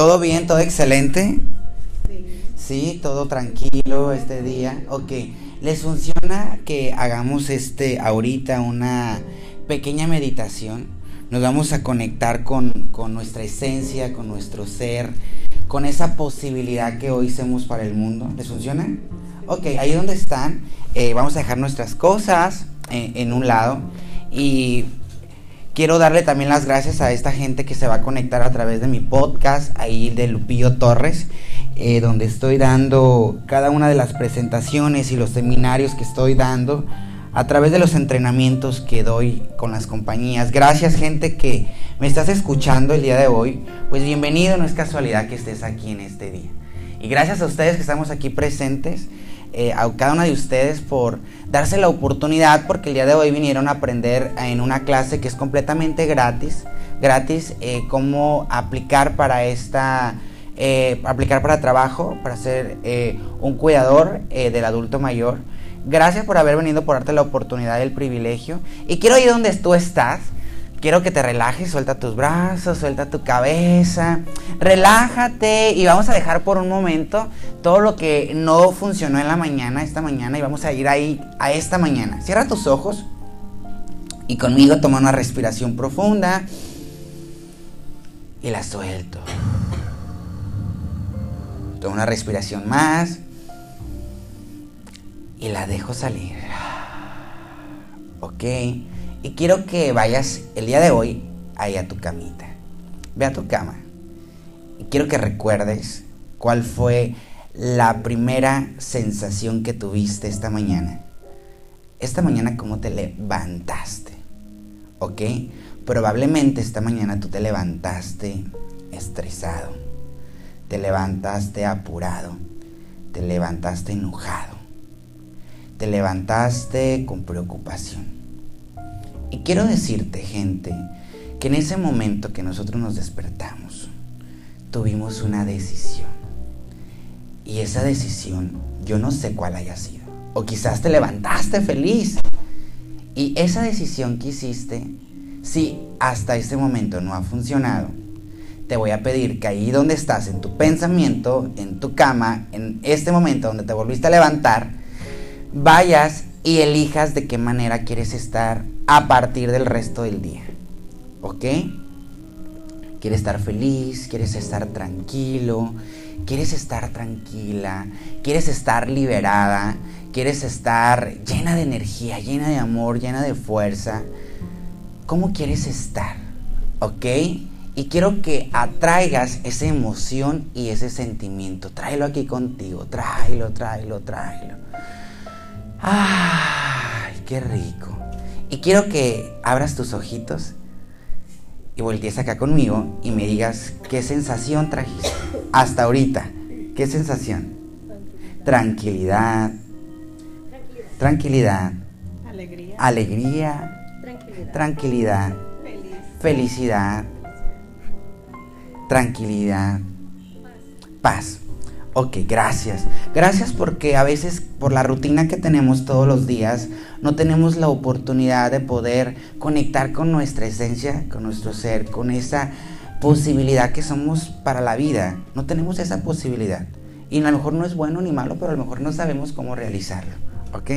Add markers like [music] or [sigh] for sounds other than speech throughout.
¿Todo bien? ¿Todo excelente? Sí, todo tranquilo este día. Ok, ¿les funciona que hagamos este ahorita una pequeña meditación? Nos vamos a conectar con, con nuestra esencia, con nuestro ser, con esa posibilidad que hoy somos para el mundo. ¿Les funciona? Ok, ahí donde están, eh, vamos a dejar nuestras cosas eh, en un lado y quiero darle también las gracias a esta gente que se va a conectar a través de mi podcast, ahí de Lupillo Torres, eh, donde estoy dando cada una de las presentaciones y los seminarios que estoy dando a través de los entrenamientos que doy con las compañías. Gracias gente que me estás escuchando el día de hoy. Pues bienvenido, no es casualidad que estés aquí en este día. Y gracias a ustedes que estamos aquí presentes. Eh, a cada una de ustedes por darse la oportunidad porque el día de hoy vinieron a aprender en una clase que es completamente gratis, gratis eh, cómo aplicar para esta, eh, aplicar para trabajo, para ser un cuidador del adulto mayor. Gracias por haber venido, por darte la oportunidad y el privilegio. Y quiero ir donde tú estás quiero que te relajes, suelta tus brazos, suelta tu cabeza, relájate y vamos a dejar por un momento todo lo que no funcionó en la mañana, esta mañana, y vamos a ir ahí a esta mañana. Cierra tus ojos y conmigo toma una respiración profunda y la suelto. Toma una respiración más y la dejo salir. Ok. Y quiero que vayas el día de hoy ahí a tu camita. Ve a tu cama. Y quiero que recuerdes cuál fue la primera sensación que tuviste esta mañana. Esta mañana cómo te levantaste. ¿Ok? Probablemente esta mañana tú te levantaste estresado. Te levantaste apurado. Te levantaste enojado. Te levantaste con preocupación. Y quiero decirte, gente, que en ese momento que nosotros nos despertamos, tuvimos una decisión. Y esa decisión, yo no sé cuál haya sido. O quizás te levantaste feliz. Y esa decisión que hiciste, si hasta ese momento no ha funcionado, te voy a pedir que ahí donde estás, en tu pensamiento, en tu cama, en este momento donde te volviste a levantar, vayas y elijas de qué manera quieres estar a partir del resto del día. ¿Ok? Quieres estar feliz, quieres estar tranquilo, quieres estar tranquila, quieres estar liberada, quieres estar llena de energía, llena de amor, llena de fuerza. ¿Cómo quieres estar? ¿Ok? Y quiero que atraigas esa emoción y ese sentimiento. Tráelo aquí contigo, tráelo, tráelo, tráelo. ¡Ay, qué rico! Y quiero que abras tus ojitos y voltees acá conmigo y me digas qué sensación trajiste hasta ahorita. ¿Qué sensación? Tranquilidad. Tranquilidad. Alegría. Alegría. Tranquilidad. Tranquilidad. Felicidad. Tranquilidad. Paz. Ok, gracias. Gracias porque a veces por la rutina que tenemos todos los días no tenemos la oportunidad de poder conectar con nuestra esencia, con nuestro ser, con esa posibilidad que somos para la vida. No tenemos esa posibilidad. Y a lo mejor no es bueno ni malo, pero a lo mejor no sabemos cómo realizarlo. ¿Ok?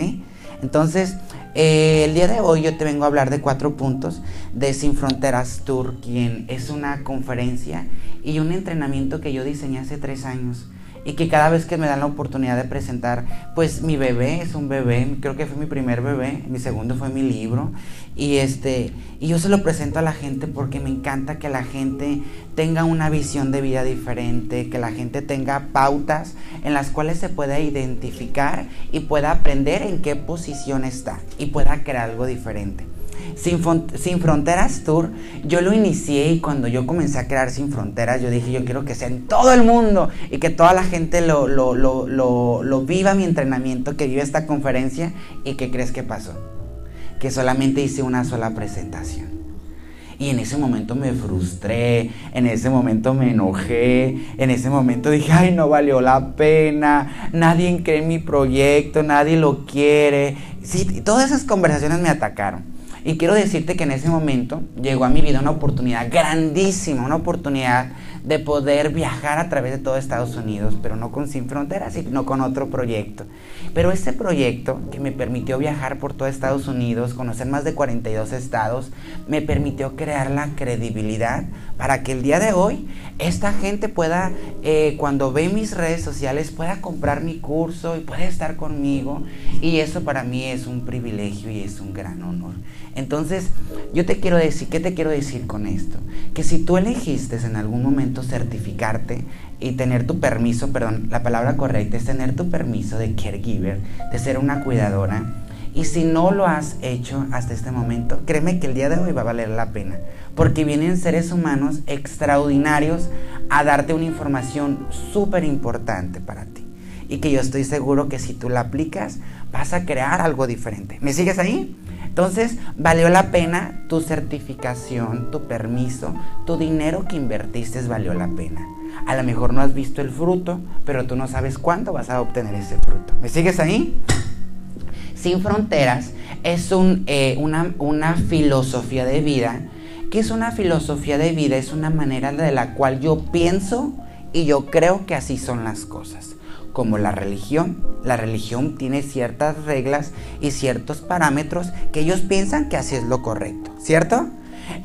Entonces, eh, el día de hoy yo te vengo a hablar de cuatro puntos de Sin Fronteras Tour, quien es una conferencia y un entrenamiento que yo diseñé hace tres años y que cada vez que me dan la oportunidad de presentar, pues mi bebé es un bebé, creo que fue mi primer bebé, mi segundo fue mi libro y este y yo se lo presento a la gente porque me encanta que la gente tenga una visión de vida diferente, que la gente tenga pautas en las cuales se pueda identificar y pueda aprender en qué posición está y pueda crear algo diferente. Sin, Fronteras Tour, yo lo inicié y cuando yo comencé a crear Sin Fronteras, yo dije, yo quiero que sea en todo el mundo y que toda la gente lo, lo, lo, lo viva mi entrenamiento, que viva esta conferencia. ¿Y qué crees que pasó? Que solamente hice una sola presentación. Y en ese momento me frustré, en ese momento me enojé, en ese momento dije, ay, no valió la pena, nadie cree en mi proyecto, nadie lo quiere. Sí, todas esas conversaciones me atacaron. Y quiero decirte que en ese momento llegó a mi vida una oportunidad grandísima, una oportunidad de poder viajar a través de todo Estados Unidos, pero no con Sin Fronteras, sino con otro proyecto. Pero ese proyecto que me permitió viajar por todo Estados Unidos, conocer más de 42 estados, me permitió crear la credibilidad para que el día de hoy esta gente pueda, eh, cuando ve mis redes sociales, pueda comprar mi curso y pueda estar conmigo. Y eso para mí es un privilegio y es un gran honor. Entonces, yo te quiero decir, ¿qué te quiero decir con esto? Que si tú elegiste en algún momento certificarte y tener tu permiso, perdón, la palabra correcta es tener tu permiso de caregiver, de ser una cuidadora, y si no lo has hecho hasta este momento, créeme que el día de hoy va a valer la pena, porque vienen seres humanos extraordinarios a darte una información súper importante para ti. Y que yo estoy seguro que si tú la aplicas, vas a crear algo diferente. ¿Me sigues ahí? Entonces, valió la pena tu certificación, tu permiso, tu dinero que invertiste valió la pena. A lo mejor no has visto el fruto, pero tú no sabes cuándo vas a obtener ese fruto. ¿Me sigues ahí? Sin Fronteras es eh, una, una filosofía de vida. ¿Qué es una filosofía de vida? Es una manera de la cual yo pienso y yo creo que así son las cosas como la religión. La religión tiene ciertas reglas y ciertos parámetros que ellos piensan que así es lo correcto, ¿cierto?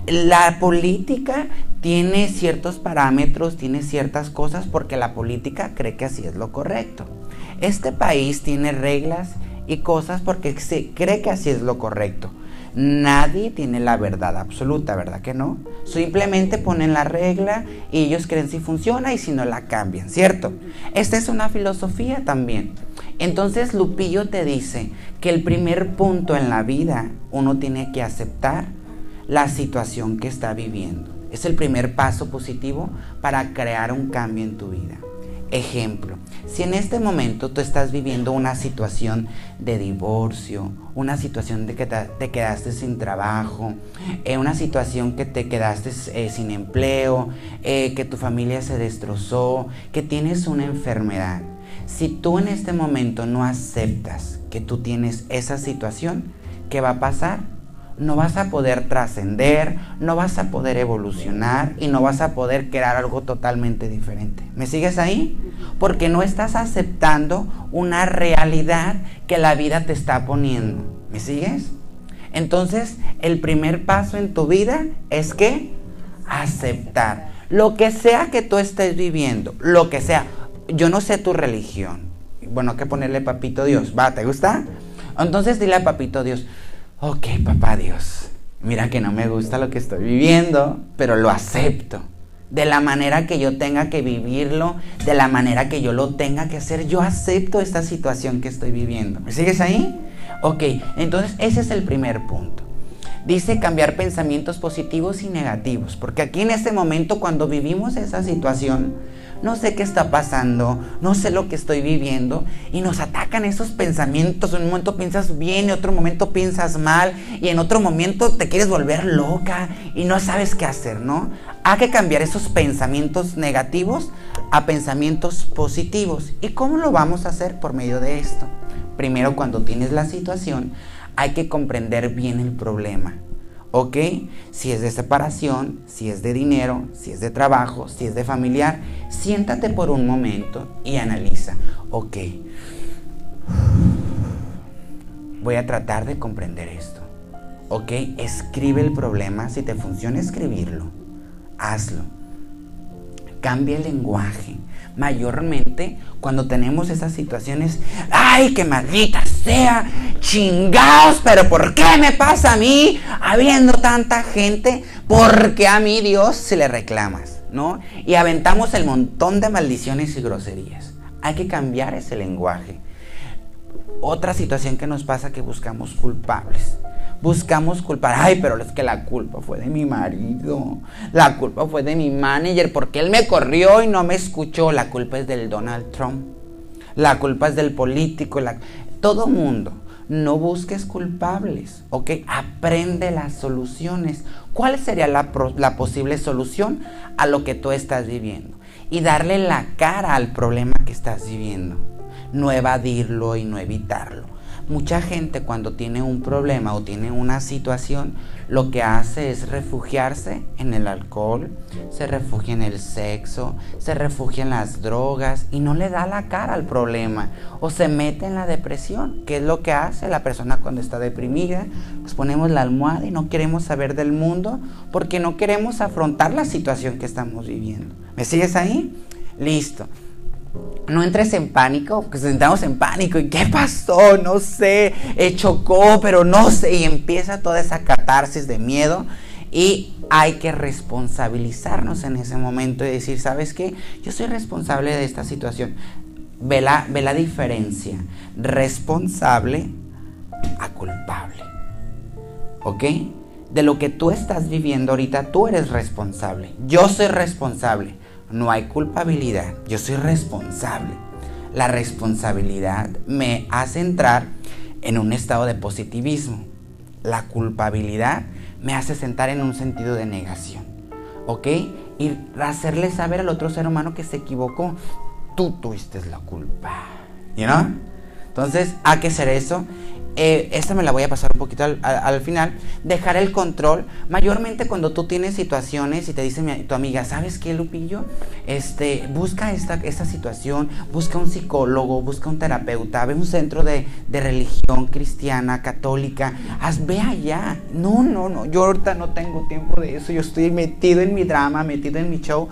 La política tiene ciertos parámetros, tiene ciertas cosas porque la política cree que así es lo correcto. Este país tiene reglas y cosas porque se cree que así es lo correcto. Nadie tiene la verdad absoluta, ¿verdad que no? Simplemente ponen la regla y ellos creen si funciona y si no la cambian, ¿cierto? Esta es una filosofía también. Entonces Lupillo te dice que el primer punto en la vida uno tiene que aceptar la situación que está viviendo. Es el primer paso positivo para crear un cambio en tu vida. Ejemplo, si en este momento tú estás viviendo una situación de divorcio, una situación de que te, quedaste sin trabajo, eh, una situación que te quedaste eh, sin empleo, eh, que tu familia se destrozó, que tienes una enfermedad, si tú en este momento no aceptas que tú tienes esa situación, ¿qué va a pasar? No vas a poder trascender, no vas a poder evolucionar y no vas a poder crear algo totalmente diferente. ¿Me sigues ahí? Porque no estás aceptando una realidad que la vida te está poniendo. ¿Me sigues? Entonces, el primer paso en tu vida es que aceptar lo que sea que tú estés viviendo, lo que sea. Yo no sé tu religión. Bueno, que ponerle papito Dios. ¿Va? ¿Te gusta? Entonces dile a papito Dios, ok, papá Dios, mira que no me gusta lo que estoy viviendo, pero lo acepto. De la manera que yo tenga que vivirlo, de la manera que yo lo tenga que hacer, yo acepto esta situación que estoy viviendo. ¿Me sigues ahí? Ok, entonces ese es el primer punto. Dice cambiar pensamientos positivos y negativos, porque aquí en este momento cuando vivimos esa situación, no sé qué está pasando, no sé lo que estoy viviendo y nos atacan esos pensamientos. En un momento piensas bien, en otro momento piensas mal y en otro momento te quieres volver loca y no sabes qué hacer, ¿no? Hay que cambiar esos pensamientos negativos a pensamientos positivos. ¿Y cómo lo vamos a hacer por medio de esto? Primero, cuando tienes la situación, hay que comprender bien el problema. ¿Ok? Si es de separación, si es de dinero, si es de trabajo, si es de familiar, siéntate por un momento y analiza. Ok, voy a tratar de comprender esto. ¿Ok? Escribe el problema. Si te funciona escribirlo, hazlo. Cambia el lenguaje mayormente cuando tenemos esas situaciones, ay, que maldita sea, chingaos, pero ¿por qué me pasa a mí habiendo tanta gente? Porque a mí Dios se le reclamas, ¿no? Y aventamos el montón de maldiciones y groserías. Hay que cambiar ese lenguaje. Otra situación que nos pasa que buscamos culpables buscamos culpar. Ay, pero es que la culpa fue de mi marido. La culpa fue de mi manager porque él me corrió y no me escuchó. La culpa es del Donald Trump. La culpa es del político. La... Todo mundo. No busques culpables, ¿ok? Aprende las soluciones. ¿Cuál sería la, la posible solución a lo que tú estás viviendo? Y darle la cara al problema que estás viviendo. No evadirlo y no evitarlo mucha gente cuando tiene un problema o tiene una situación, lo que hace es refugiarse en el alcohol, se refugia en el sexo, se refugia en las drogas y no le da la cara al problema o se mete en la depresión, que es lo que hace la persona cuando está deprimida. Nos ponemos la almohada y no queremos saber del mundo porque no queremos afrontar la situación que estamos viviendo. ¿Me sigues ahí? Listo no entres en pánico, porque entramos en pánico, ¿y qué pasó? No sé, eh, chocó, pero no sé, y empieza toda esa catarsis de miedo y hay que responsabilizarnos en ese momento y decir, ¿sabes qué? Yo soy responsable de esta situación. Ve la, ve la diferencia, responsable a culpable, ¿ok? De lo que tú estás viviendo ahorita, tú eres responsable, yo soy responsable no hay culpabilidad, yo soy responsable. La responsabilidad me hace entrar en un estado de positivismo. La culpabilidad me hace sentar en un sentido de negación. ¿Ok? Y hacerle saber al otro ser humano que se equivocó. Tú tuviste la culpa. ¿You know? Entonces, hay que hacer eso eh, esta me la voy a pasar un poquito al, final, dejar el control, mayormente cuando tú tienes situaciones y te dice tu amiga, ¿sabes qué, Lupillo? Este, busca esta, esta situación, busca un psicólogo, busca un terapeuta, ve un centro de, de religión cristiana, católica, haz, ve allá. No, no, no, yo ahorita no tengo tiempo de eso, yo estoy metido en mi drama, metido en mi show.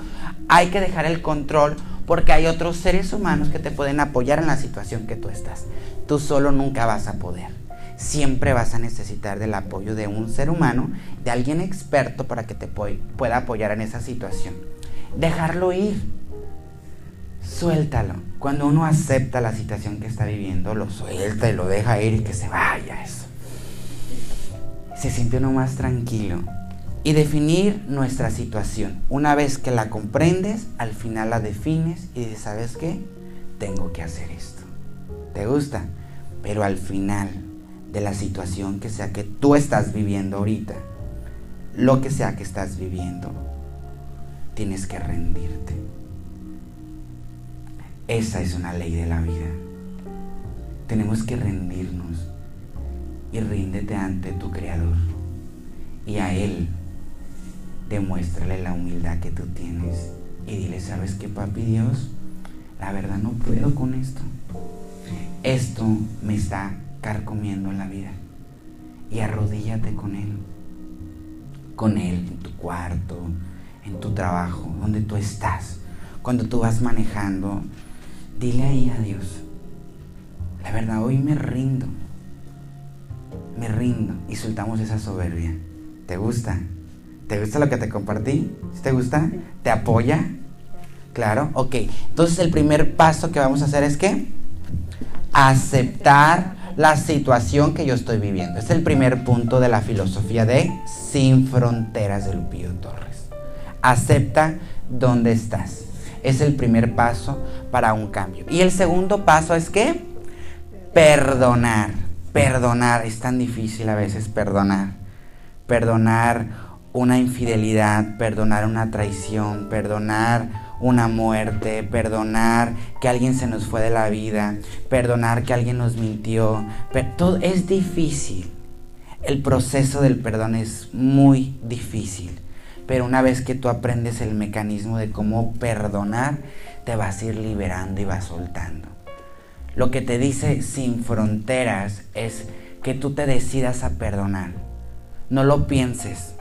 Hay que dejar el control porque hay otros seres humanos que te pueden apoyar en la situación que tú estás. Tú solo nunca vas a poder. Siempre vas a necesitar del apoyo de un ser humano, de alguien experto para que te pueda apoyar en esa situación. Dejarlo ir. Suéltalo. Cuando uno acepta la situación que está viviendo, lo suelta y lo deja ir y que se vaya eso. Se siente uno más tranquilo. Y definir nuestra situación. Una vez que la comprendes, al final la defines y dices, ¿sabes qué? Tengo que hacer esto. ¿Te gusta? Pero al final de la situación que sea que tú estás viviendo ahorita, lo que sea que estás viviendo, tienes que rendirte. Esa es una ley de la vida. Tenemos que rendirnos y ríndete ante tu Creador. Y a Él demuéstrale la humildad que tú tienes y dile, ¿sabes qué, papi Dios? La verdad no puedo con esto. Esto me está carcomiendo en la vida. Y arrodíllate con Él. Con Él en tu cuarto, en tu trabajo, donde tú estás. Cuando tú vas manejando, dile ahí a Dios. La verdad, hoy me rindo. Me rindo y soltamos esa soberbia. ¿Te gusta? ¿Te gusta lo que te compartí? ¿Te gusta? ¿Te apoya? Claro, ok. Entonces el primer paso que vamos a hacer es que aceptar la situación que yo estoy viviendo. Es el primer punto de la filosofía de Sin Fronteras de Lupillo Torres. Acepta dónde estás. Es el primer paso para un cambio. Y el segundo paso es que perdonar. Perdonar. Es tan difícil a veces perdonar. Perdonar una infidelidad, perdonar una traición, perdonar una muerte, perdonar que alguien se nos fue de la vida, perdonar que alguien nos mintió. todo es difícil. El proceso del perdón es muy difícil. Pero una vez que tú aprendes el mecanismo de cómo perdonar, te vas a ir liberando y vas soltando. Lo que te dice sin fronteras es que tú te decidas a perdonar. No lo pienses,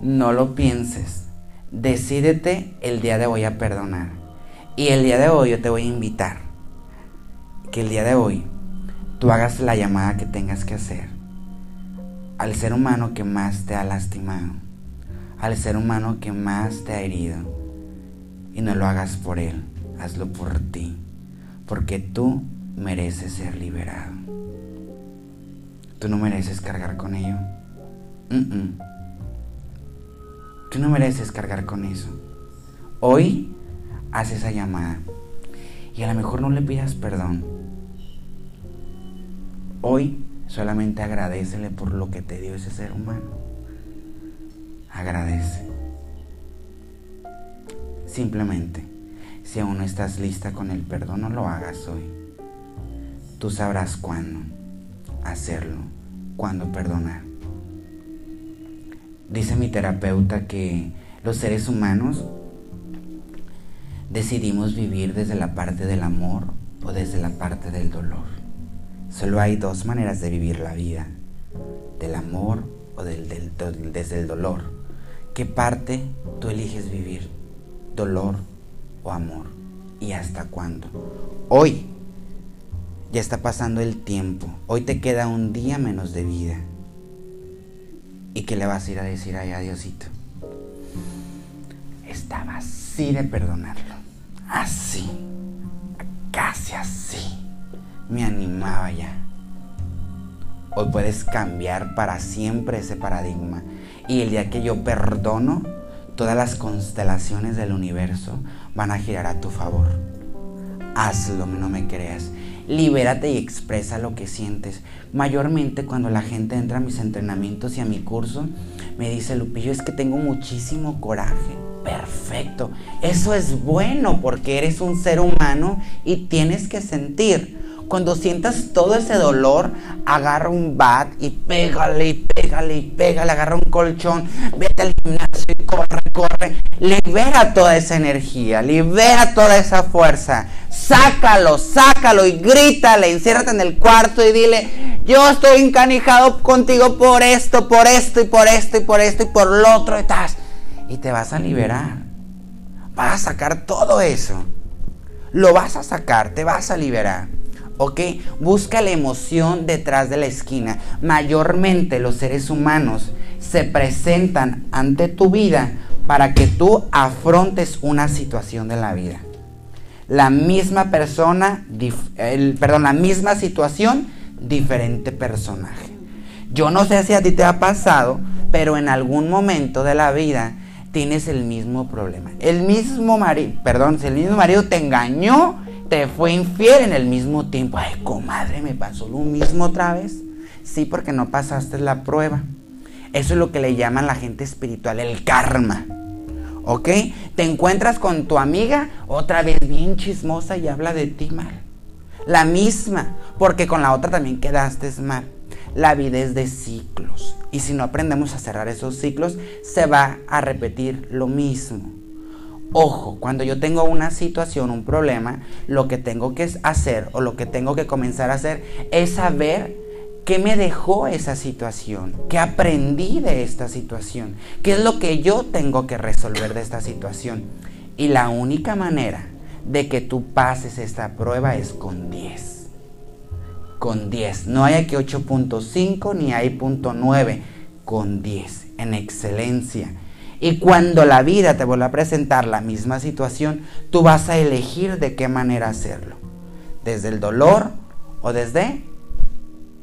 no lo pienses. Decídete el día de hoy a perdonar. Y el día de hoy yo te voy a invitar que el día de hoy tú hagas la llamada que tengas que hacer al ser humano que más te ha lastimado, al ser humano que más te ha herido. Y no lo hagas por él, hazlo por ti, porque tú mereces ser liberado. Tú no mereces cargar con ello. Tú no mereces cargar con eso. Hoy haz esa llamada. Y a lo mejor no le pidas perdón. Hoy solamente agradecele por lo que te dio ese ser humano. Agradece. Simplemente, si aún no estás lista con el perdón, no lo hagas hoy. tú sabrás cuándo hacerlo, cuándo perdonar. Dice mi terapeuta que los seres humanos decidimos vivir desde la parte del amor o desde la parte del dolor. Solo hay dos maneras de vivir la vida, del amor o del, desde el dolor. ¿Qué parte tú eliges vivir? ¿Dolor o amor? ¿Y hasta cuándo? Hoy ya está pasando el tiempo. Hoy te queda un día menos de vida. ¿Y qué le vas a ir a decir ahí a Diosito? Estaba así de perdonarlo. Así. Casi así. Me animaba ya. Hoy puedes cambiar para siempre ese paradigma. Y el día que yo perdono, todas las constelaciones del universo van a girar a tu favor. Hazlo, no me creas libérate y expresa lo que sientes. Mayormente cuando la gente entra a mis entrenamientos y a mi curso, me dice, Lupillo, es que tengo muchísimo coraje. Perfecto. Eso es bueno porque eres un ser humano y tienes que sentir. Cuando sientas todo ese dolor, agarra un bat y pégale y pégale y pégale, agarra un colchón, vete al gimnasio y corre, corre. Libera toda esa energía, libera toda esa fuerza. Sácalo, sácalo y grítale, enciérrate en el cuarto y dile, yo estoy encanijado contigo por esto, por esto y por esto y por esto y por lo otro. Y te vas a liberar. Vas a sacar todo eso. Lo vas a sacar, te vas a liberar. ¿ok? Busca la emoción detrás de la esquina. Mayormente los seres humanos se presentan ante tu vida para que tú afrontes una situación de la vida. La misma persona, perdón, la misma situación, diferente personaje. Yo no sé si a ti te ha pasado, pero en algún momento de la vida tienes el mismo problema. El mismo marido, perdón, si el mismo marido te engañó te fue infiel en el mismo tiempo. Ay, comadre, me pasó lo mismo otra vez. Sí, porque no pasaste la prueba. Eso es lo que le llaman la gente espiritual el karma. ¿Ok? Te encuentras con tu amiga otra vez bien chismosa y habla de ti mal. La misma, porque con la otra también quedaste mal. La vida es de ciclos. Y si no aprendemos a cerrar esos ciclos, se va a repetir lo mismo. Ojo, cuando yo tengo una situación, un problema, lo que tengo que hacer o lo que tengo que comenzar a hacer es saber qué me dejó esa situación, qué aprendí de esta situación, qué es lo que yo tengo que resolver de esta situación. Y la única manera de que tú pases esta prueba es con 10. Con 10. No hay aquí 8.5 ni hay punto 9. Con 10. En excelencia. Y cuando la vida te vuelva a presentar la misma situación, tú vas a elegir de qué manera hacerlo. Desde el dolor o desde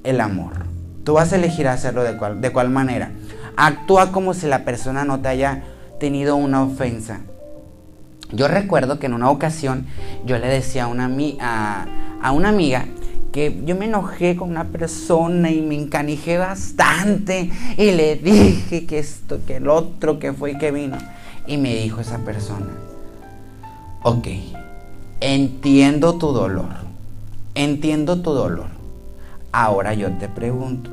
el amor. Tú vas a elegir hacerlo de cuál, de cuál manera. Actúa como si la persona no te haya tenido una ofensa. Yo recuerdo que en una ocasión yo le decía a una, a, a una amiga que yo me enojé con una persona y me encanijé bastante y le dije que esto, que el otro, que fue y que vino. Y me dijo esa persona, ok, entiendo tu dolor, entiendo tu dolor. Ahora yo te pregunto,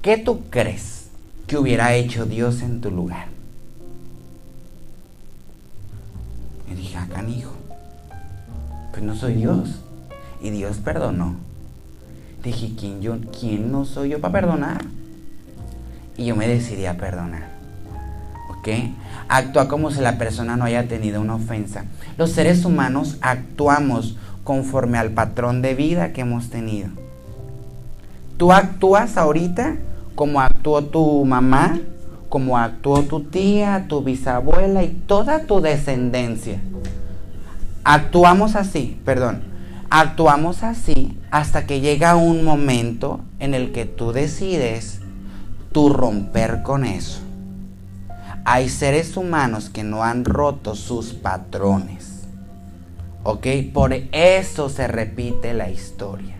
¿qué tú crees que hubiera hecho Dios en tu lugar? Me dije, ah, hijo, pues no soy Dios. Y Dios perdonó. Dije, ¿quién, yo, ¿quién no soy yo para perdonar? Y yo me decidí a perdonar. ¿Ok? Actúa como si la persona no haya tenido una ofensa. Los seres humanos actuamos conforme al patrón de vida que hemos tenido. Tú actúas ahorita como actuó tu mamá, como actuó tu tía, tu bisabuela y toda tu descendencia. Actuamos así, perdón. Actuamos así hasta que llega un momento en el que tú decides tú romper con eso. Hay seres humanos que no han roto sus patrones. ¿Ok? Por eso se repite la historia.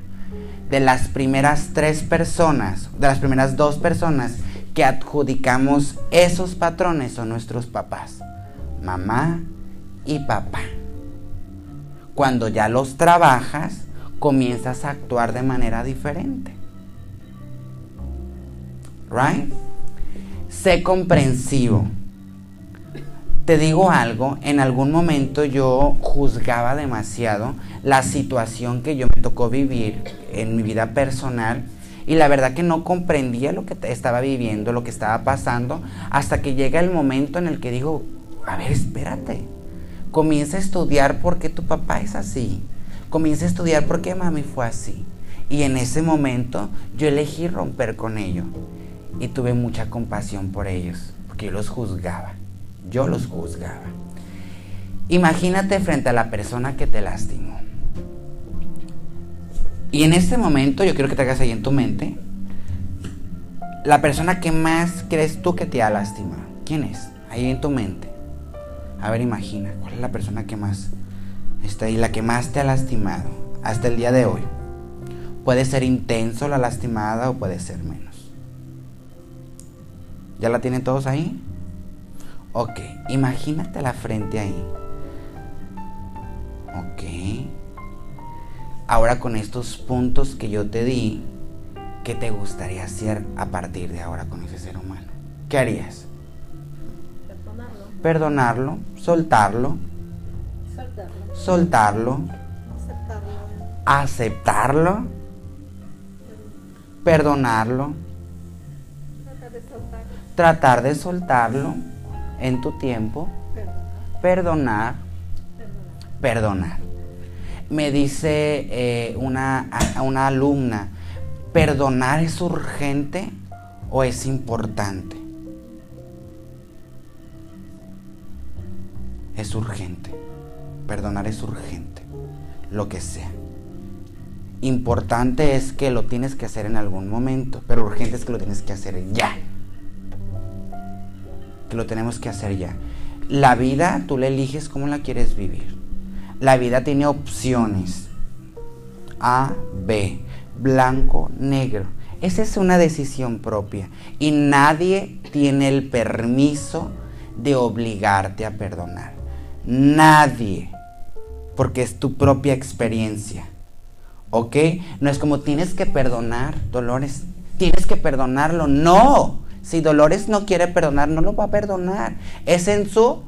De las primeras tres personas, de las primeras dos personas que adjudicamos esos patrones son nuestros papás. Mamá y papá. Cuando ya los trabajas, comienzas a actuar de manera diferente. Right? Sé comprensivo. Te digo algo, en algún momento yo juzgaba demasiado la situación que yo me tocó vivir en mi vida personal y la verdad que no comprendía lo que estaba viviendo, lo que estaba pasando, hasta que llega el momento en el que digo, a ver, espérate, comienza a estudiar por qué tu papá es así, comienza a estudiar por qué mami fue así. Y en ese momento yo elegí romper con ello y tuve mucha compasión por ellos, porque yo los juzgaba, yo los juzgaba. Imagínate frente a la persona que te lastimó. Y en este momento yo quiero que te hagas ahí en tu mente la persona que más crees tú que te ha lastimado. ¿Quién es? Ahí en tu mente. A ver, imagina, ¿cuál es la persona que más está ahí, la que más te ha lastimado hasta el día de hoy? Puede ser intenso la lastimada o puede ser menos. ¿Ya la tienen todos ahí? Ok, imagínate la frente ahí. Ok. Ahora con estos puntos que yo te di, ¿qué te gustaría hacer a partir de ahora con ese ser humano? ¿Qué harías? Perdonarlo, soltarlo, soltarlo, aceptarlo, perdonarlo, tratar de soltarlo en tu tiempo, perdonar, perdonar. Me dice eh, una, una alumna, ¿perdonar es urgente o es importante? es urgente. Perdonar es urgente. Lo que sea. Importante es que lo tienes que hacer en algún momento, pero urgente es que lo tienes que hacer ya. Que lo tenemos que hacer ya. La vida tú la eliges cómo la quieres vivir. La vida tiene opciones. A, B, blanco, negro. Esa es una decisión propia y nadie tiene el permiso de obligarte a perdonar. Nadie. Porque es tu propia experiencia. ¿Ok? No es como tienes que perdonar, Dolores. Tienes que perdonarlo. No. Si Dolores no quiere perdonar, no lo va a perdonar. Es en su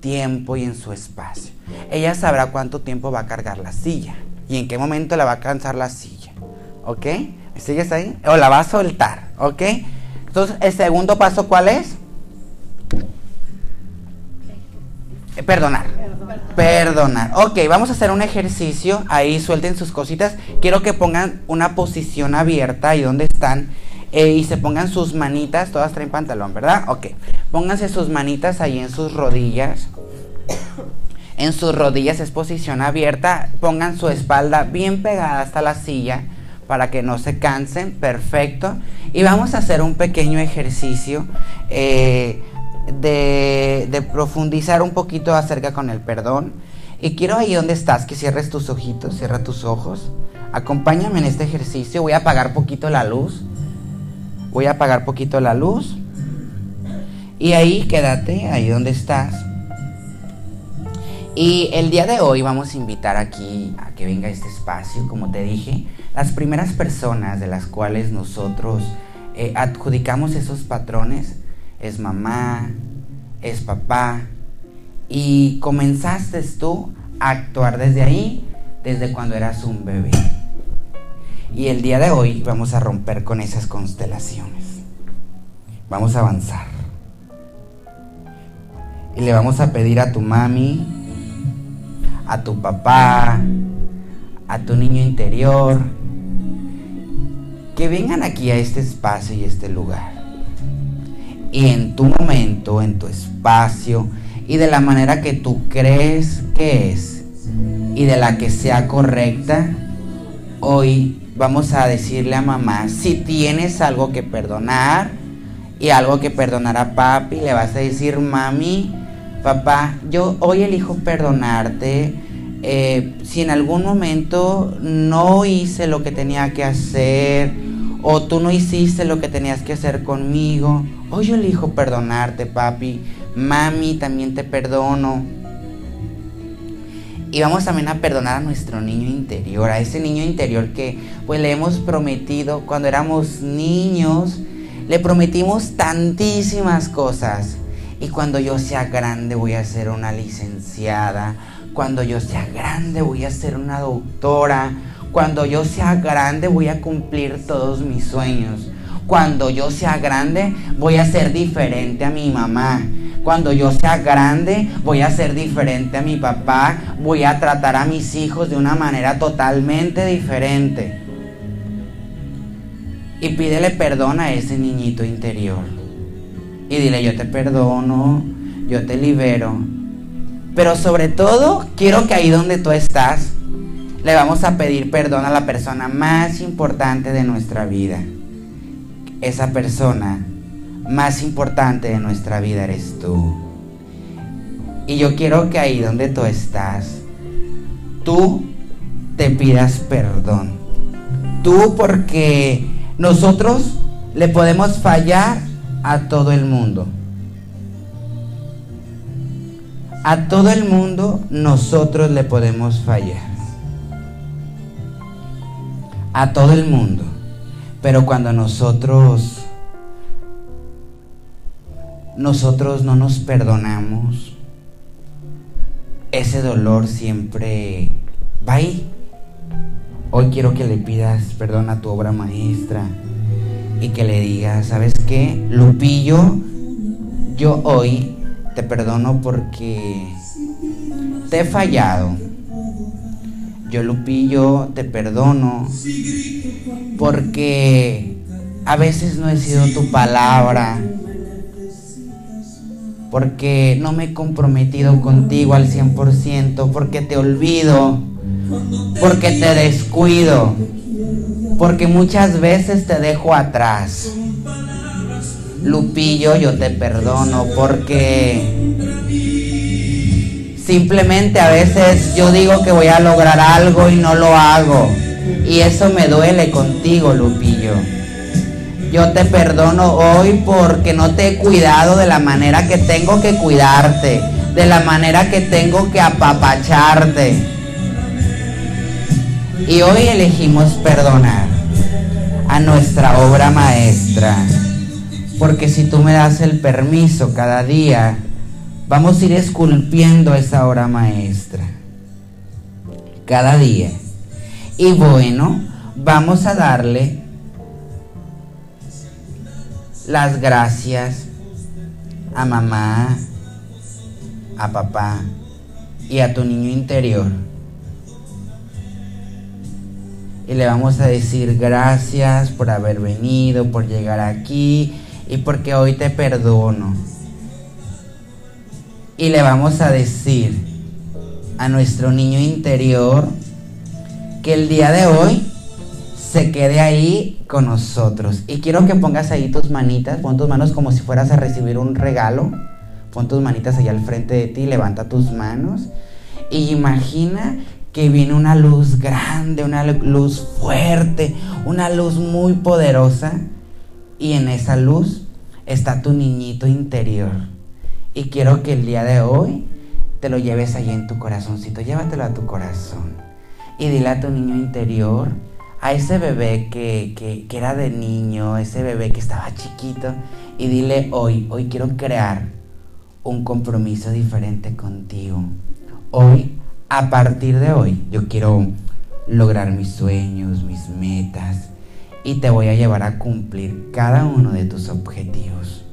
tiempo y en su espacio. Ella sabrá cuánto tiempo va a cargar la silla y en qué momento la va a cansar la silla. ¿Ok? ¿Me sigues ahí? O la va a soltar. ¿Ok? Entonces, el segundo paso, ¿cuál es? Perdonar. Perdonar. Ok, vamos a hacer un ejercicio. Ahí suelten sus cositas. Quiero que pongan una posición abierta ahí donde están. Eh, y se pongan sus manitas. Todas traen pantalón, ¿verdad? Ok. Pónganse sus manitas ahí en sus rodillas. En sus rodillas es posición abierta. Pongan su espalda bien pegada hasta la silla para que no se cansen. Perfecto. Y vamos a hacer un pequeño ejercicio. Eh, de, profundizar un poquito acerca con el perdón. Y quiero ahí donde estás que cierres tus ojitos, cierra tus ojos. Acompáñame en este ejercicio. Voy a apagar poquito la luz. Voy a apagar poquito la luz. Y ahí quédate, ahí donde estás. Y el día de hoy vamos a invitar aquí a que venga este espacio, como te dije, las primeras personas de las cuales nosotros eh, adjudicamos esos patrones es mamá, es papá. Y comenzaste tú a actuar desde ahí, desde cuando eras un bebé. Y el día de hoy vamos a romper con esas constelaciones. Vamos a avanzar. Y le vamos a pedir a tu mami, a tu papá, a tu niño interior, que vengan aquí a este espacio y este lugar y en tu momento, en tu espacio y de la manera que tú crees que es y de la que sea correcta, hoy vamos a decirle a mamá, si tienes algo que perdonar y algo que perdonar a papi, le vas a decir, mami, papá, yo hoy elijo perdonarte. Eh, si en algún momento no hice lo que tenía que hacer o tú no hiciste lo que tenías que hacer conmigo, Hoy yo elijo perdonarte, papi. Mami, también te perdono. Y vamos también a perdonar a nuestro niño interior, a ese niño interior que pues le hemos prometido cuando éramos niños, le prometimos tantísimas cosas. Y cuando yo sea grande voy a ser una licenciada, cuando yo sea grande voy a ser una doctora, cuando yo sea grande voy a cumplir todos mis sueños. Cuando yo sea grande voy a ser diferente a mi mamá. Cuando yo sea grande voy a ser diferente a mi papá. Voy a tratar a mis hijos de una manera totalmente diferente. Y pídele perdón a ese niñito interior. Y dile, yo te perdono, yo te libero. Pero sobre todo, quiero que ahí donde tú estás, le vamos a pedir perdón a la persona más importante de nuestra vida. Esa persona más importante de nuestra vida eres tú. Y yo quiero que ahí donde tú estás, tú te pidas perdón. Tú porque nosotros le podemos fallar a todo el mundo. A todo el mundo nosotros le podemos fallar a todo el mundo. Pero cuando nosotros nosotros no nos perdonamos, ese dolor siempre va ahí. Hoy quiero que le pidas perdón a tu obra maestra y que le digas, ¿sabes qué? Lupillo, yo hoy te perdono porque te he fallado yo Lupillo te perdono porque a veces no he sido tu palabra, porque no me he comprometido contigo al 100%, porque te olvido, porque te descuido, porque muchas veces te dejo atrás. Lupillo, yo te perdono porque Simplemente a veces yo digo que voy a lograr algo y no lo hago. Y eso me duele contigo, Lupillo. Yo te perdono hoy porque no te he cuidado de la manera que tengo que cuidarte, de la manera que tengo que apapacharte. Y hoy elegimos perdonar a nuestra obra maestra. Porque si tú me das el permiso cada día, Vamos a ir esculpiendo esa hora maestra cada día. Y bueno, vamos a darle las gracias a mamá, a papá y a tu niño interior. Y le vamos a decir gracias por haber venido, por llegar aquí y porque hoy te perdono. Y le vamos a decir a nuestro niño interior que el día de hoy se quede ahí con nosotros. Y quiero que pongas ahí tus manitas, pon tus manos como si fueras a recibir un regalo. Pon tus manitas allá al frente de ti, levanta tus manos y imagina que viene una luz grande, una luz fuerte, una luz muy poderosa y en esa luz está tu niñito interior y quiero que el día de hoy te lo lleves ahí en tu corazoncito, llévatelo a tu corazón. Y dile a tu niño interior, a ese bebé que, que, era de niño, ese bebé que estaba chiquito, y dile hoy, hoy quiero crear un compromiso diferente contigo. Hoy, a partir de hoy, yo quiero lograr mis sueños, mis metas, y te voy a llevar a cumplir cada uno de tus objetivos.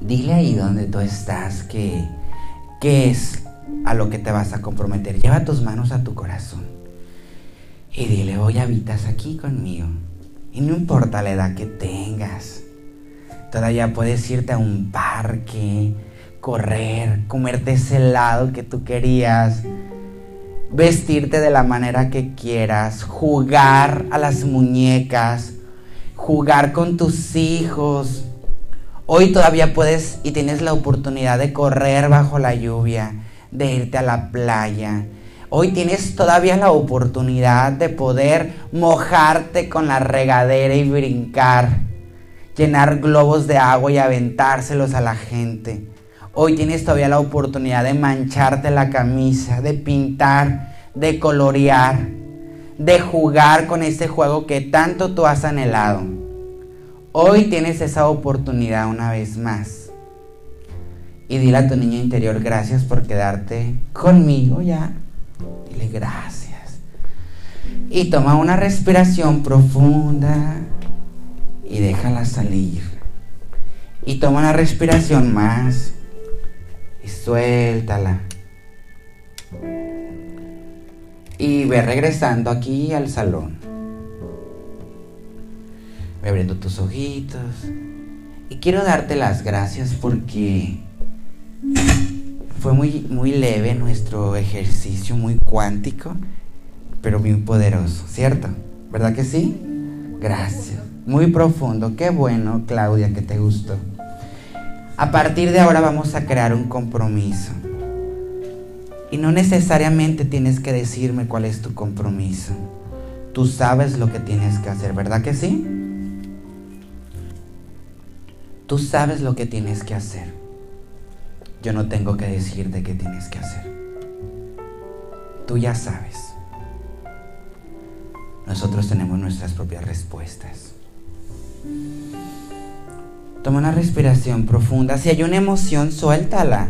Dile ahí donde tú estás que, qué es a lo que te vas a comprometer. Lleva tus manos a tu corazón. Y dile, hoy habitas aquí conmigo. Y no importa la edad que tengas. Todavía puedes irte a un parque, correr, comerte ese helado que tú querías, vestirte de la manera que quieras, jugar a las muñecas, jugar con tus hijos, Hoy todavía puedes y tienes la oportunidad de correr bajo la lluvia, de irte a la playa. Hoy tienes todavía la oportunidad de poder mojarte con la regadera y brincar, llenar globos de agua y aventárselos a la gente. Hoy tienes todavía la oportunidad de mancharte la camisa, de pintar, de colorear, de jugar con ese juego que tanto tú has anhelado. Hoy tienes esa oportunidad una vez más. Y dile a tu niño interior gracias por quedarte conmigo ya. Dile gracias. Y toma una respiración profunda y déjala salir. Y toma una respiración más y suéltala. Y ve regresando aquí al salón. Ve abriendo tus ojitos. Y quiero darte las gracias porque fue muy, muy leve nuestro ejercicio, muy cuántico, pero muy poderoso, ¿cierto? ¿Verdad que sí? Gracias. Muy profundo. Qué bueno, Claudia, que te gustó. A partir de ahora vamos a crear un compromiso. Y no necesariamente tienes que decirme cuál es tu compromiso. Tú sabes lo que tienes que hacer, ¿verdad que sí? Tú sabes lo que tienes que hacer. Yo no tengo que decirte qué tienes que hacer. Tú ya sabes. Nosotros tenemos nuestras propias respuestas. Toma una respiración profunda. Si hay una emoción, suéltala.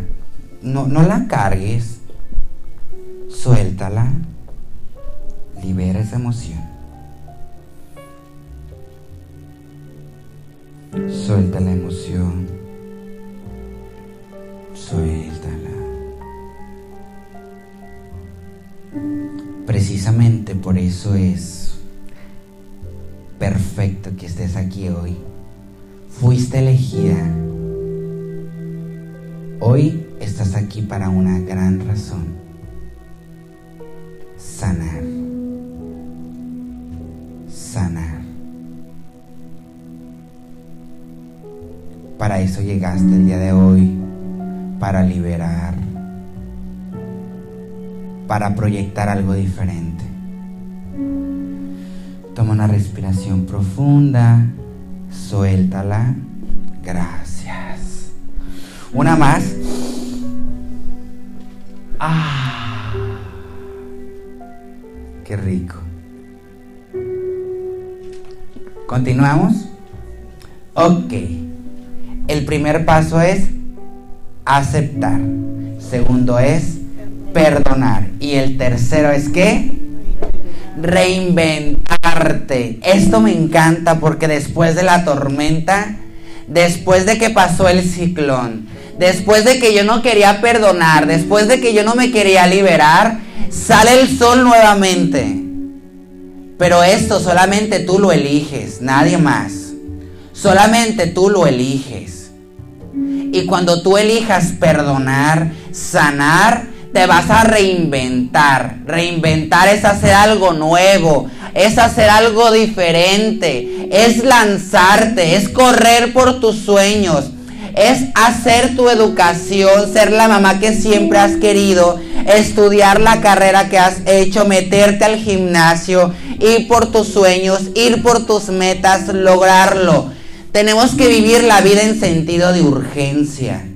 No, no la cargues. Suéltala. Libera esa emoción. Suelta la emoción. Precisamente por eso es perfecto que estés aquí hoy Fuiste elegida. Hoy estás aquí para una gran razón. Sanar. Sanar. Para eso llegaste el día de hoy, para liberar, para proyectar algo diferente. Toma una respiración profunda suéltala. Gracias. Una más. Ah, qué rico. ¿Continuamos? Ok. El primer paso es aceptar. Segundo es perdonar. Y el tercero es qué? reinventarte. Esto me encanta porque después de la tormenta, después de que pasó el ciclón, después de que yo no quería perdonar, después de que yo no me quería liberar, sale el sol nuevamente. Pero esto solamente tú lo eliges, nadie más. Solamente tú lo eliges. Y cuando tú elijas perdonar, sanar, te vas a reinventar. Reinventar es hacer algo nuevo, es hacer algo diferente, es lanzarte, es correr por tus sueños, es hacer tu educación, ser la mamá que siempre has querido, estudiar la carrera que has hecho, meterte al gimnasio, ir por tus sueños, ir por tus metas, lograrlo. Tenemos que vivir la vida en sentido de urgencia.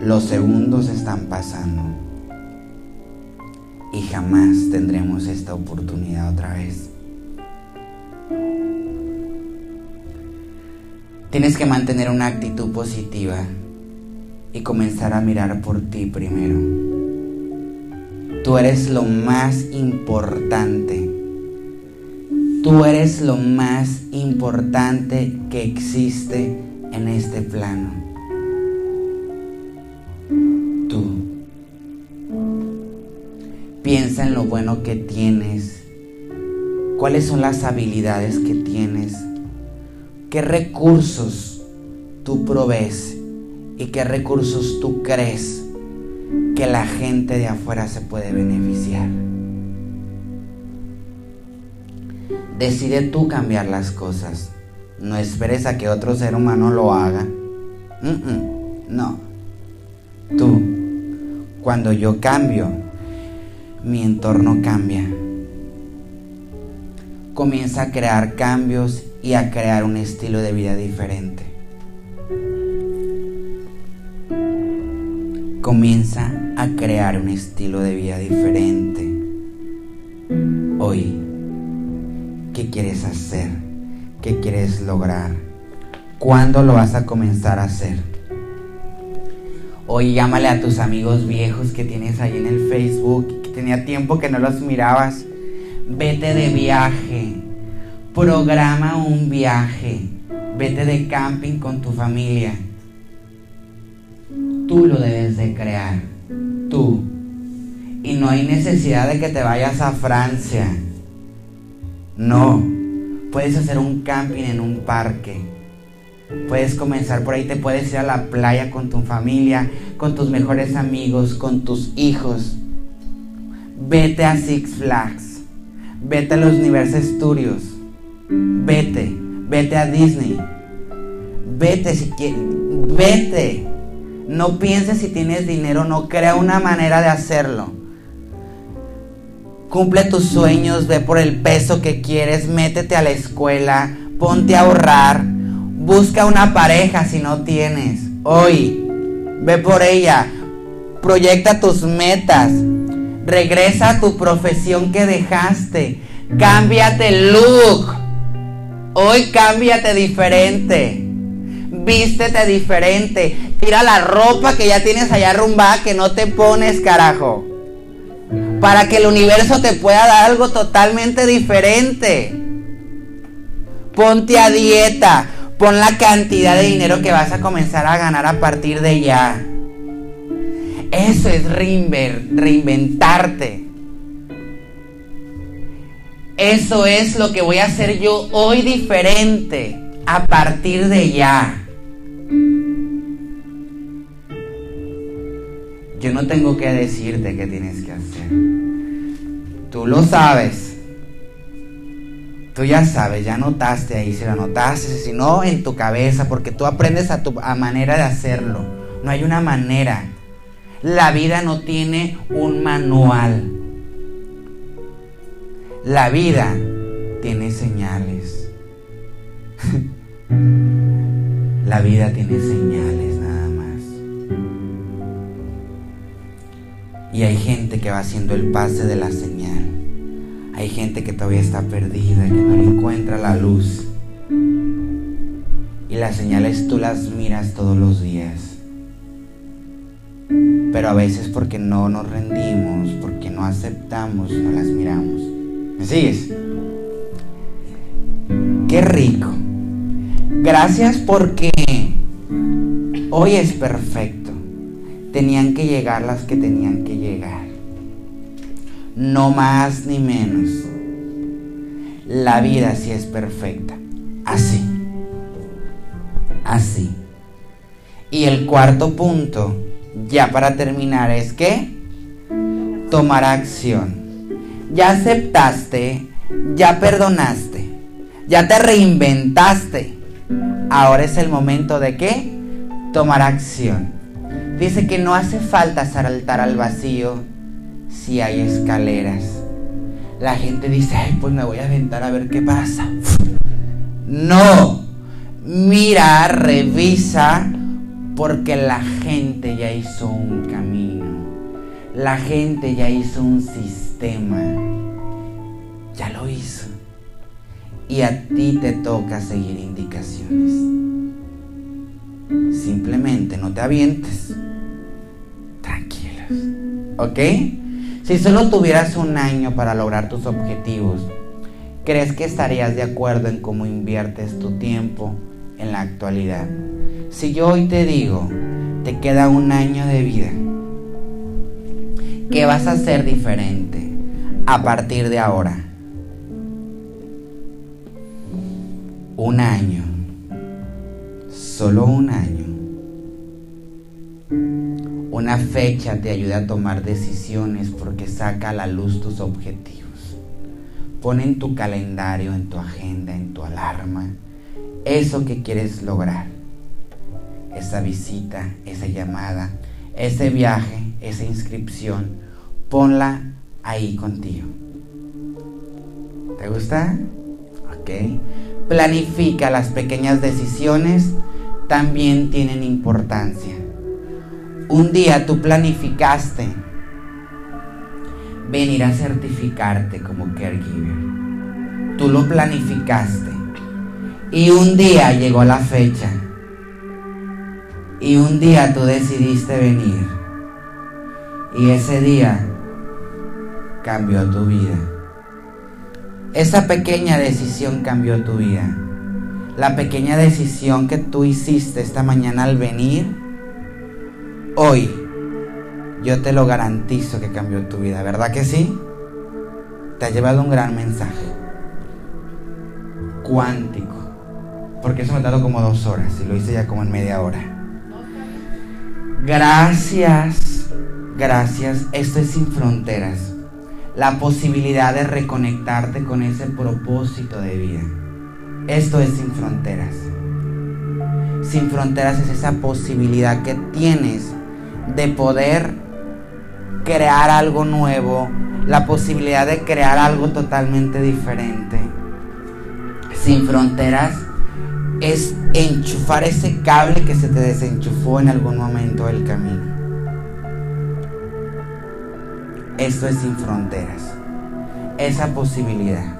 Los segundos están pasando y jamás tendremos esta oportunidad otra vez. Tienes que mantener una actitud positiva y comenzar a mirar por ti primero. Tú eres lo más importante. Tú eres lo más importante que existe en este plano. En lo bueno que tienes. ¿Cuáles son las habilidades que tienes? ¿Qué recursos tú provees? ¿Y qué recursos tú crees que la gente de afuera se puede beneficiar? Decide tú cambiar las cosas. No esperes a que otro ser humano lo haga. no. Tú. Cuando yo cambio, mi entorno cambia. Comienza a crear cambios y a crear un estilo de vida diferente. Comienza a crear un estilo de vida diferente. Hoy, ¿qué quieres hacer? ¿Qué quieres lograr? ¿Cuándo lo vas a comenzar a hacer? Hoy llámale a tus amigos viejos que tienes ahí en el Facebook, tenía tiempo que no los mirabas. Vete de viaje, programa un viaje, vete de camping con tu familia Tú lo debes de crear. Tú. Y no hay necesidad de que te vayas a Francia. No. Puedes hacer un camping en un parque. Puedes comenzar por ahí, te puedes ir a la playa con tu familia, con tus mejores amigos, con tus hijos. Vete a Six Flags. Vete a los Universal Studios. Vete. Vete a Disney. Vete si quieres. Vete. No pienses si tienes dinero, no crea una manera de hacerlo. Cumple tus sueños, ve por el peso que quieres, métete a la escuela, ponte a ahorrar, busca una pareja si no tienes. Hoy, ve por ella, proyecta tus metas, regresa a tu profesión que dejaste, cámbiate look. Hoy cámbiate diferente vístete diferente. Tira la ropa que ya tienes allá rumbada que no te pones, carajo. Para que el universo te pueda dar algo totalmente diferente. Ponte a dieta. Pon la cantidad de dinero que vas a comenzar a ganar a partir de ya. Eso es reinventarte. Eso es lo que voy a hacer yo hoy diferente a partir de ya. Yo no tengo que decirte qué tienes que hacer. Tú lo sabes. Tú ya sabes, ya notaste ahí, si lo notaste, si no en tu cabeza, porque tú aprendes a tu manera de hacerlo. No hay una manera. La vida no tiene un manual. La vida tiene señales. [laughs] La vida tiene señales nada más. Y hay gente que va haciendo el pase de la señal. Hay gente que todavía está perdida, que no encuentra la luz. Y las señales tú las miras todos los días. Pero a veces porque no nos rendimos, porque no aceptamos, no las miramos. ¿Me sigues? Qué rico Gracias porque hoy es perfecto. Tenían que llegar las que tenían que llegar. No más ni menos. La vida sí es perfecta. Así. Así. Y el cuarto punto, ya para terminar, es que tomar acción. Ya aceptaste, ya perdonaste, ya te reinventaste Ahora es el momento de qué? Tomar acción. Dice que no hace falta saltar al vacío si hay escaleras. La gente dice, ay, pues me voy a aventar a ver qué pasa. No. Mira, revisa, porque la gente ya hizo un camino. La gente ya hizo un sistema. Ya lo hizo y a ti te toca seguir indicaciones. Simplemente no te avientes. Tranquilos. ¿Ok? Si solo tuvieras un año para lograr tus objetivos, ¿crees que estarías de acuerdo en cómo inviertes tu tiempo en la actualidad? Si yo hoy te digo, te queda un año de vida, ¿qué vas a hacer diferente a partir de ahora? un año, solo un año, una fecha te ayuda a tomar decisiones porque saca a la luz tus objetivos. Pon en tu calendario, en tu agenda, en tu alarma, eso que quieres lograr. Esa visita, esa llamada, ese viaje, esa inscripción, ponla ahí contigo. ¿Te gusta? Ok. planifica las pequeñas decisiones, también tienen importancia. Un día tú planificaste venir a certificarte como caregiver. Tú lo planificaste. Y un día llegó la fecha. Y un día tú decidiste venir. Y ese día cambió tu vida. Esa pequeña decisión cambió tu vida. La pequeña decisión que tú hiciste esta mañana al venir, hoy yo te lo garantizo que cambió tu vida, ¿verdad que sí? Te ha llevado un gran mensaje. Cuántico. Porque eso me ha dado como dos horas y lo hice ya como en media hora. Gracias, gracias. Esto es sin fronteras. La posibilidad de reconectarte con ese propósito de vida. Esto es sin fronteras. Sin fronteras es esa posibilidad que tienes de poder crear algo nuevo, la posibilidad de crear algo totalmente diferente. Sin fronteras es enchufar ese cable que se te desenchufó en algún momento del camino. Esto es sin fronteras. Esa posibilidad.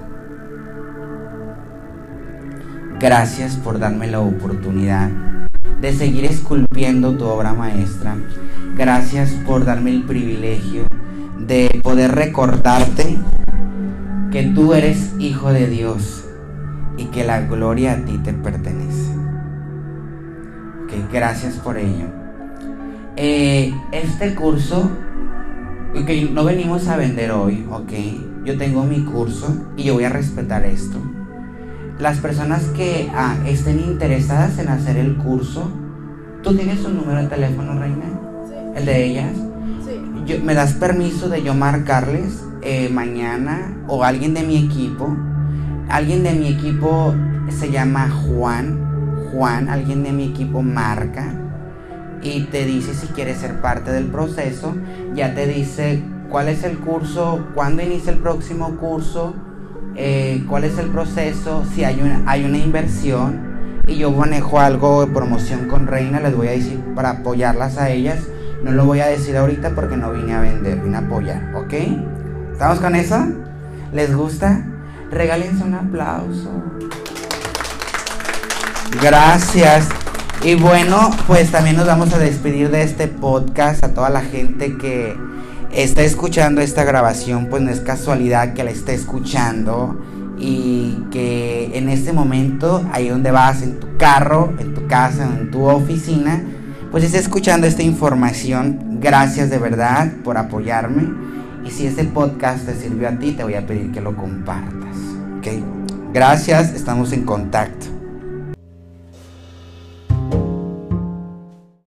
Gracias por darme la oportunidad de seguir esculpiendo tu obra maestra Gracias por darme el privilegio de poder recordarte que tú eres hijo de Dios y que la gloria a ti te pertenece. Que gracias por ello. Eh, este curso, que no venimos a vender hoy, ok. Yo tengo mi curso y yo voy a respetar esto. Las personas que ah, estén interesadas en hacer el curso, ¿tú tienes un número de teléfono, Reina? el de ellas. ¿Me das permiso de yo marcarles eh, mañana o alguien de mi equipo? Alguien de mi equipo se llama Juan. Juan, alguien de mi equipo marca y te dice si quieres ser parte del proceso. Ya te dice cuál es el curso, cuándo inicia el próximo curso, eh, cuál es el proceso, si hay una, hay una inversión. Y yo manejo algo de promoción con Reina, les voy a decir para apoyarlas a ellas no lo voy a decir ahorita porque no vine a vender, vine a apoyar, ¿ok? ¿Estamos con eso? ¿Les gusta? Regálense un aplauso. Gracias. Y bueno, pues también nos vamos a despedir de este podcast a toda la gente que está escuchando esta grabación, pues no es casualidad que la esté escuchando y que en este momento, ahí donde vas, en tu carro, en tu casa, en tu oficina, pues esté escuchando esta información. Gracias de verdad por apoyarme. Y si este podcast te sirvió a ti, te voy a pedir que lo compartas. ¿Ok? Gracias, estamos en contacto.